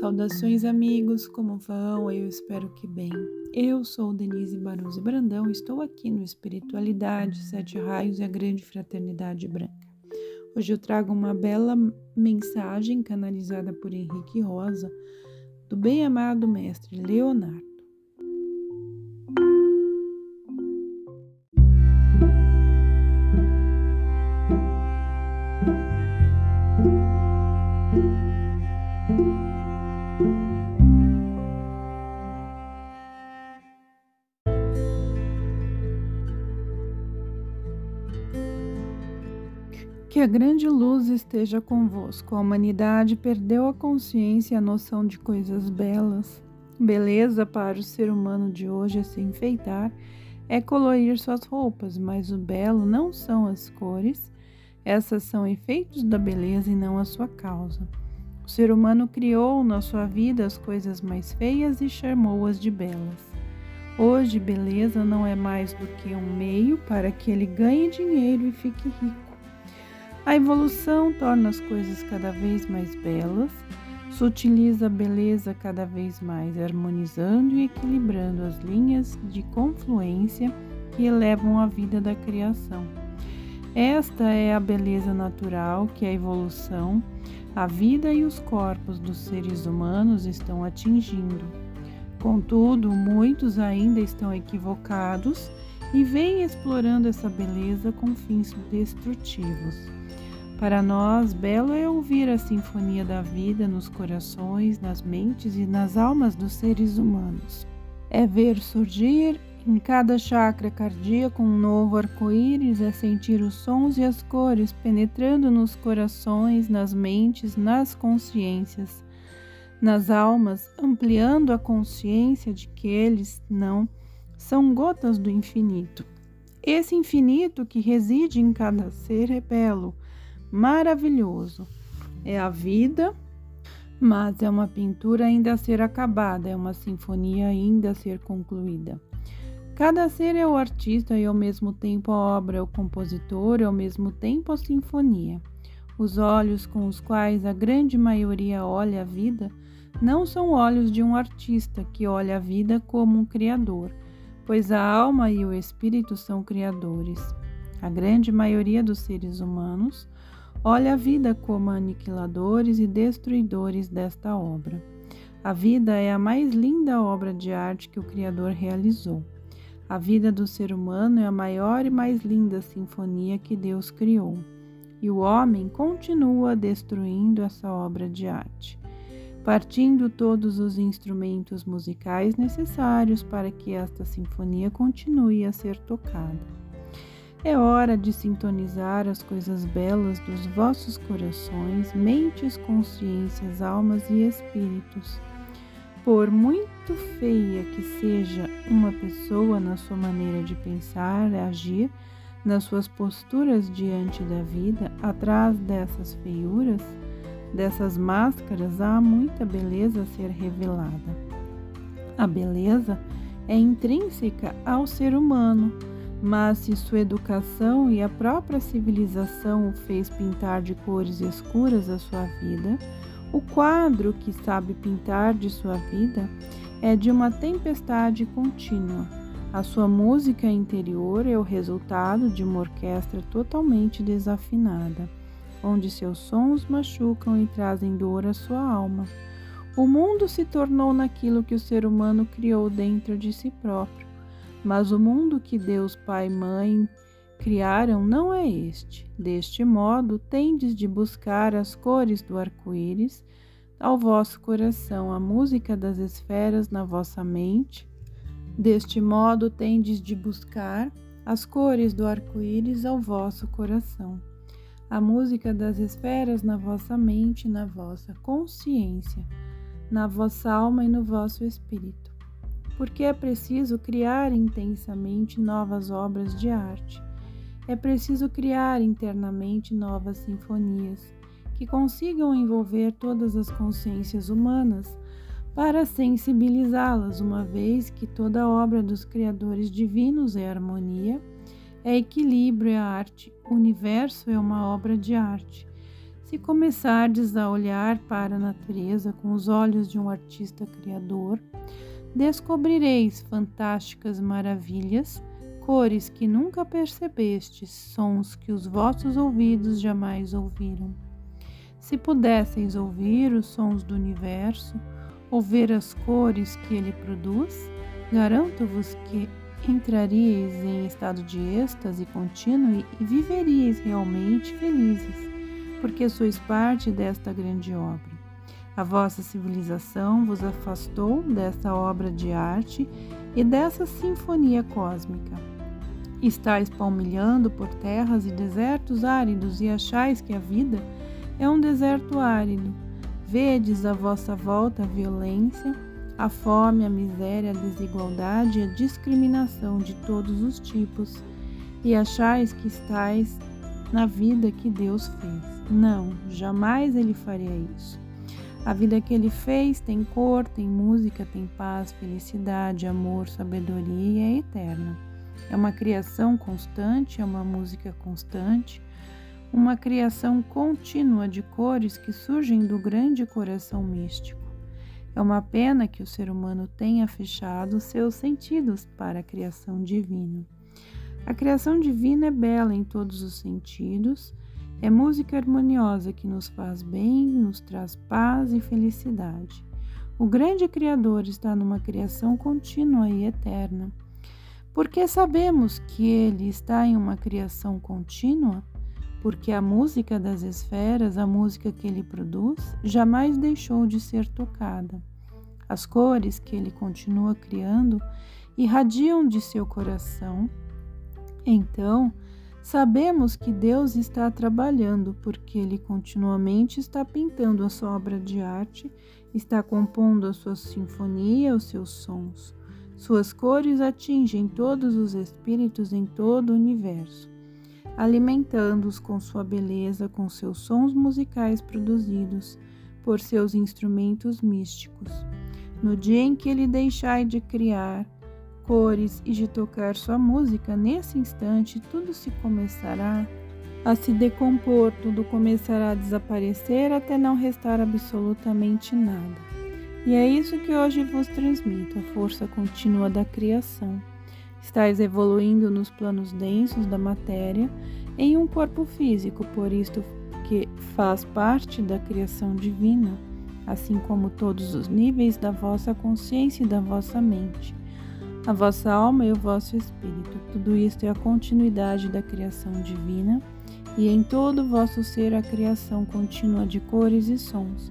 Saudações, amigos, como vão? Eu espero que bem. Eu sou Denise Baruzzi Brandão e estou aqui no Espiritualidade, Sete Raios e a Grande Fraternidade Branca. Hoje eu trago uma bela mensagem canalizada por Henrique Rosa, do bem-amado Mestre Leonardo. Que a grande luz esteja convosco. A humanidade perdeu a consciência e a noção de coisas belas. Beleza para o ser humano de hoje é se enfeitar, é colorir suas roupas, mas o belo não são as cores, essas são efeitos da beleza e não a sua causa. O ser humano criou na sua vida as coisas mais feias e charmou-as de belas. Hoje, beleza não é mais do que um meio para que ele ganhe dinheiro e fique rico. A evolução torna as coisas cada vez mais belas, sutiliza a beleza cada vez mais, harmonizando e equilibrando as linhas de confluência que elevam a vida da criação. Esta é a beleza natural que a evolução, a vida e os corpos dos seres humanos estão atingindo. Contudo, muitos ainda estão equivocados e vêm explorando essa beleza com fins destrutivos. Para nós, belo é ouvir a sinfonia da vida nos corações, nas mentes e nas almas dos seres humanos. É ver surgir em cada chakra cardíaco um novo arco-íris, é sentir os sons e as cores penetrando nos corações, nas mentes, nas consciências, nas almas, ampliando a consciência de que eles não são gotas do infinito. Esse infinito que reside em cada ser é belo maravilhoso. É a vida, mas é uma pintura ainda a ser acabada, é uma sinfonia ainda a ser concluída. Cada ser é o artista e ao mesmo tempo a obra é o compositor e ao mesmo tempo a sinfonia. Os olhos com os quais a grande maioria olha a vida não são olhos de um artista que olha a vida como um criador, pois a alma e o espírito são criadores. A grande maioria dos seres humanos Olha a vida como aniquiladores e destruidores desta obra. A vida é a mais linda obra de arte que o Criador realizou. A vida do ser humano é a maior e mais linda sinfonia que Deus criou. E o homem continua destruindo essa obra de arte, partindo todos os instrumentos musicais necessários para que esta sinfonia continue a ser tocada. É hora de sintonizar as coisas belas dos vossos corações, mentes, consciências, almas e espíritos. Por muito feia que seja uma pessoa na sua maneira de pensar, agir, nas suas posturas diante da vida, atrás dessas feiuras, dessas máscaras, há muita beleza a ser revelada. A beleza é intrínseca ao ser humano mas se sua educação e a própria civilização o fez pintar de cores escuras a sua vida, o quadro que sabe pintar de sua vida é de uma tempestade contínua. A sua música interior é o resultado de uma orquestra totalmente desafinada, onde seus sons machucam e trazem dor à sua alma. O mundo se tornou naquilo que o ser humano criou dentro de si próprio mas o mundo que Deus Pai e Mãe criaram não é este. Deste modo, tendes de buscar as cores do arco-íris ao vosso coração, a música das esferas na vossa mente. Deste modo, tendes de buscar as cores do arco-íris ao vosso coração, a música das esferas na vossa mente, na vossa consciência, na vossa alma e no vosso espírito porque é preciso criar intensamente novas obras de arte. É preciso criar internamente novas sinfonias que consigam envolver todas as consciências humanas para sensibilizá-las, uma vez que toda obra dos criadores divinos é harmonia, é equilíbrio, é arte, o universo é uma obra de arte. Se começardes a olhar para a natureza com os olhos de um artista criador, descobrireis fantásticas maravilhas, cores que nunca percebestes, sons que os vossos ouvidos jamais ouviram. Se pudesseis ouvir os sons do universo, ou ver as cores que ele produz, garanto-vos que entraríeis em estado de êxtase contínuo e viveríeis realmente felizes porque sois parte desta grande obra. A vossa civilização vos afastou desta obra de arte e dessa sinfonia cósmica. Estais palmilhando por terras e desertos áridos e achais que a vida é um deserto árido. Vedes à vossa volta a violência, a fome, a miséria, a desigualdade e a discriminação de todos os tipos, e achais que estais na vida que Deus fez. Não, jamais ele faria isso. A vida que ele fez tem cor, tem música, tem paz, felicidade, amor, sabedoria e é eterna. É uma criação constante, é uma música constante, uma criação contínua de cores que surgem do grande coração místico. É uma pena que o ser humano tenha fechado seus sentidos para a criação divina. A criação divina é bela em todos os sentidos é música harmoniosa que nos faz bem, nos traz paz e felicidade. O grande Criador está numa criação contínua e eterna. Porque sabemos que Ele está em uma criação contínua? Porque a música das esferas, a música que Ele produz, jamais deixou de ser tocada. As cores que Ele continua criando irradiam de seu coração. Então, Sabemos que Deus está trabalhando porque Ele continuamente está pintando a sua obra de arte, está compondo a sua sinfonia, os seus sons. Suas cores atingem todos os espíritos em todo o universo, alimentando-os com sua beleza, com seus sons musicais produzidos por seus instrumentos místicos. No dia em que Ele deixar de criar, cores e de tocar sua música, nesse instante tudo se começará a se decompor, tudo começará a desaparecer até não restar absolutamente nada. E é isso que hoje vos transmito, a força contínua da criação. Estais evoluindo nos planos densos da matéria em um corpo físico, por isto que faz parte da criação divina, assim como todos os níveis da vossa consciência e da vossa mente a vossa alma e o vosso espírito. Tudo isto é a continuidade da criação divina, e em todo o vosso ser a criação contínua de cores e sons.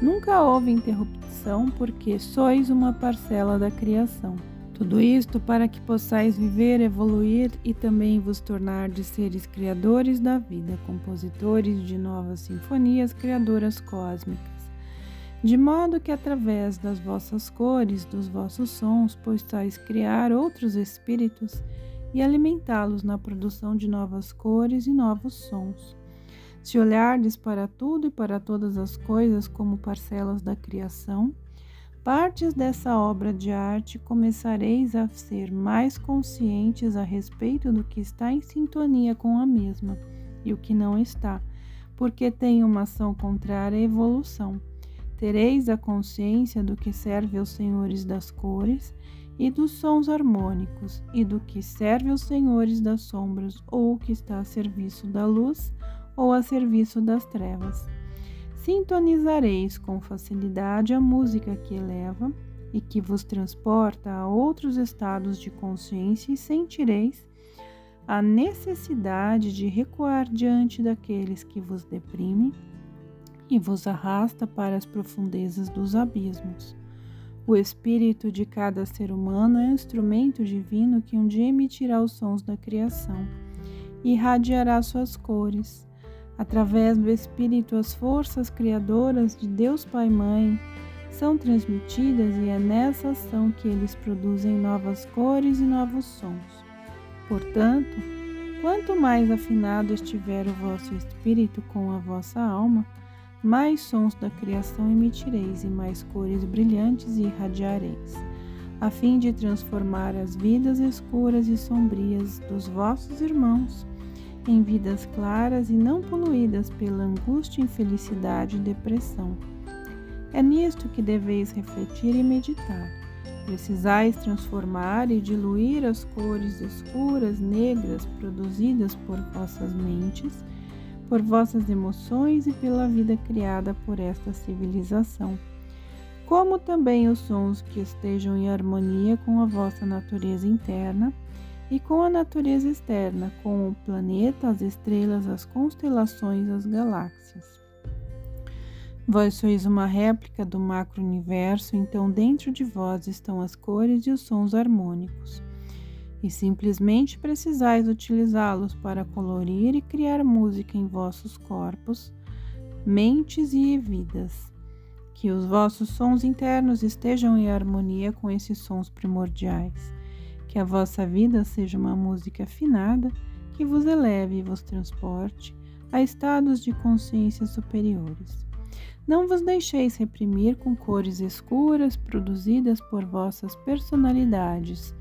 Nunca houve interrupção, porque sois uma parcela da criação. Tudo isto para que possais viver, evoluir e também vos tornar de seres criadores da vida, compositores de novas sinfonias criadoras cósmicas de modo que através das vossas cores, dos vossos sons, possais criar outros espíritos e alimentá-los na produção de novas cores e novos sons. Se olhardes para tudo e para todas as coisas como parcelas da criação, partes dessa obra de arte, começareis a ser mais conscientes a respeito do que está em sintonia com a mesma e o que não está, porque tem uma ação contrária à evolução Tereis a consciência do que serve aos senhores das cores e dos sons harmônicos, e do que serve aos senhores das sombras, ou que está a serviço da luz ou a serviço das trevas. Sintonizareis com facilidade a música que eleva e que vos transporta a outros estados de consciência e sentireis a necessidade de recuar diante daqueles que vos deprimem e vos arrasta para as profundezas dos abismos. O espírito de cada ser humano é um instrumento divino que um dia emitirá os sons da criação e irradiará suas cores. Através do espírito, as forças criadoras de Deus Pai e Mãe são transmitidas e é nessa ação que eles produzem novas cores e novos sons. Portanto, quanto mais afinado estiver o vosso espírito com a vossa alma, mais sons da criação emitireis e mais cores brilhantes irradiareis, a fim de transformar as vidas escuras e sombrias dos vossos irmãos em vidas claras e não poluídas pela angústia, infelicidade e depressão. É nisto que deveis refletir e meditar. Precisais transformar e diluir as cores escuras, negras, produzidas por vossas mentes, por vossas emoções e pela vida criada por esta civilização, como também os sons que estejam em harmonia com a vossa natureza interna e com a natureza externa, com o planeta, as estrelas, as constelações, as galáxias. Vós sois uma réplica do macro-universo, então dentro de vós estão as cores e os sons harmônicos. E simplesmente precisais utilizá-los para colorir e criar música em vossos corpos, mentes e vidas. Que os vossos sons internos estejam em harmonia com esses sons primordiais. Que a vossa vida seja uma música afinada que vos eleve e vos transporte a estados de consciência superiores. Não vos deixeis reprimir com cores escuras produzidas por vossas personalidades,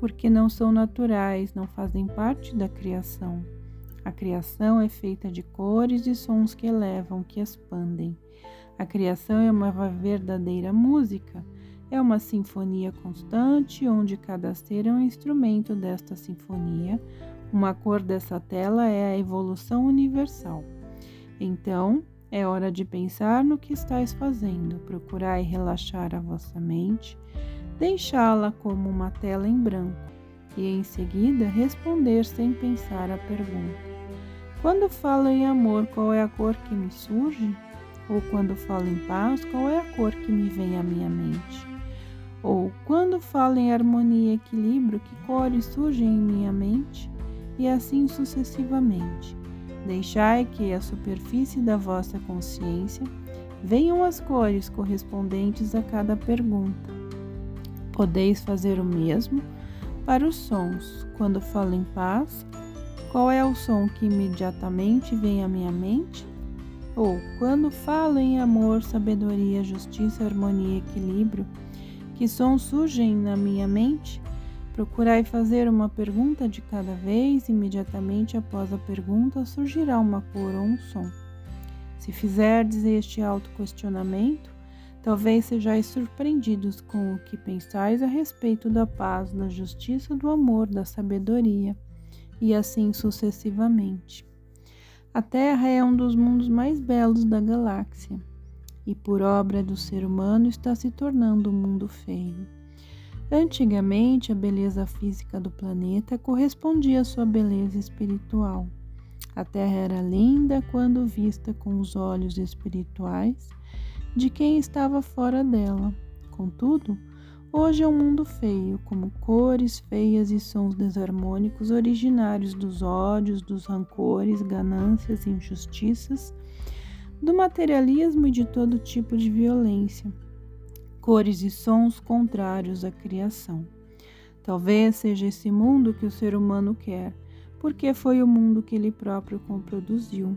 porque não são naturais, não fazem parte da criação. A criação é feita de cores e sons que elevam, que expandem. A criação é uma verdadeira música, é uma sinfonia constante, onde cada ser é um instrumento desta sinfonia. Uma cor dessa tela é a evolução universal. Então, é hora de pensar no que estáis fazendo, procurai relaxar a vossa mente, deixá-la como uma tela em branco e em seguida responder sem pensar a pergunta: Quando falo em amor, qual é a cor que me surge? Ou quando falo em paz, qual é a cor que me vem à minha mente? Ou quando falo em harmonia e equilíbrio, que cores surgem em minha mente? E assim sucessivamente. Deixai que a superfície da vossa consciência venham as cores correspondentes a cada pergunta. Podeis fazer o mesmo para os sons. Quando falo em paz, qual é o som que imediatamente vem à minha mente? Ou quando falo em amor, sabedoria, justiça, harmonia e equilíbrio, que sons surgem na minha mente? Procurai fazer uma pergunta de cada vez, imediatamente após a pergunta surgirá uma cor ou um som. Se fizerdes este autoquestionamento, talvez sejais surpreendidos com o que pensais a respeito da paz, da justiça, do amor, da sabedoria, e assim sucessivamente. A Terra é um dos mundos mais belos da galáxia, e por obra do ser humano está se tornando um mundo feio. Antigamente, a beleza física do planeta correspondia à sua beleza espiritual. A Terra era linda quando vista com os olhos espirituais de quem estava fora dela. Contudo, hoje é um mundo feio, como cores feias e sons desarmônicos originários dos ódios, dos rancores, ganâncias, injustiças, do materialismo e de todo tipo de violência cores e sons contrários à criação. Talvez seja esse mundo que o ser humano quer, porque foi o mundo que ele próprio produziu.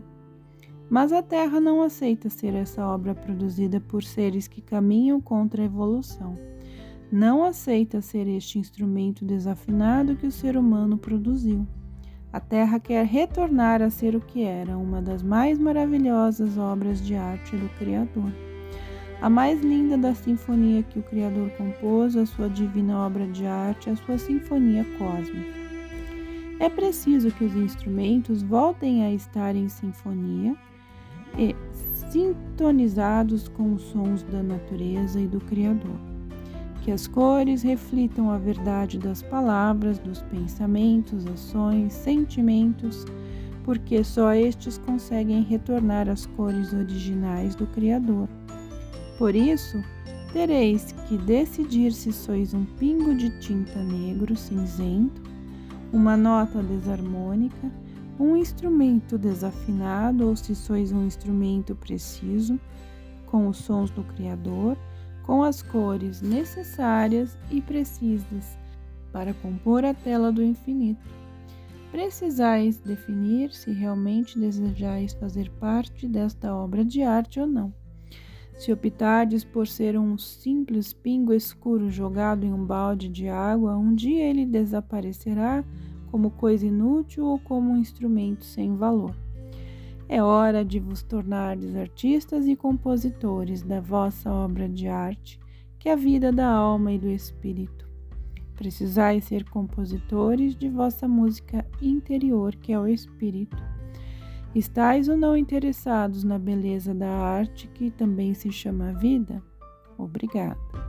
Mas a Terra não aceita ser essa obra produzida por seres que caminham contra a evolução. Não aceita ser este instrumento desafinado que o ser humano produziu. A Terra quer retornar a ser o que era, uma das mais maravilhosas obras de arte do Criador a mais linda da sinfonia que o Criador compôs, a sua divina obra de arte, a sua sinfonia cósmica. É preciso que os instrumentos voltem a estar em sinfonia e sintonizados com os sons da natureza e do Criador. Que as cores reflitam a verdade das palavras, dos pensamentos, ações, sentimentos, porque só estes conseguem retornar às cores originais do Criador. Por isso, tereis que decidir se sois um pingo de tinta negro cinzento, uma nota desarmônica, um instrumento desafinado ou se sois um instrumento preciso, com os sons do Criador, com as cores necessárias e precisas para compor a tela do infinito. Precisais definir se realmente desejais fazer parte desta obra de arte ou não. Se optardes por ser um simples pingo escuro jogado em um balde de água, um dia ele desaparecerá como coisa inútil ou como um instrumento sem valor. É hora de vos tornardes artistas e compositores da vossa obra de arte, que é a vida da alma e do espírito. Precisais ser compositores de vossa música interior, que é o espírito. Estais ou não interessados na beleza da arte, que também se chama vida? Obrigada.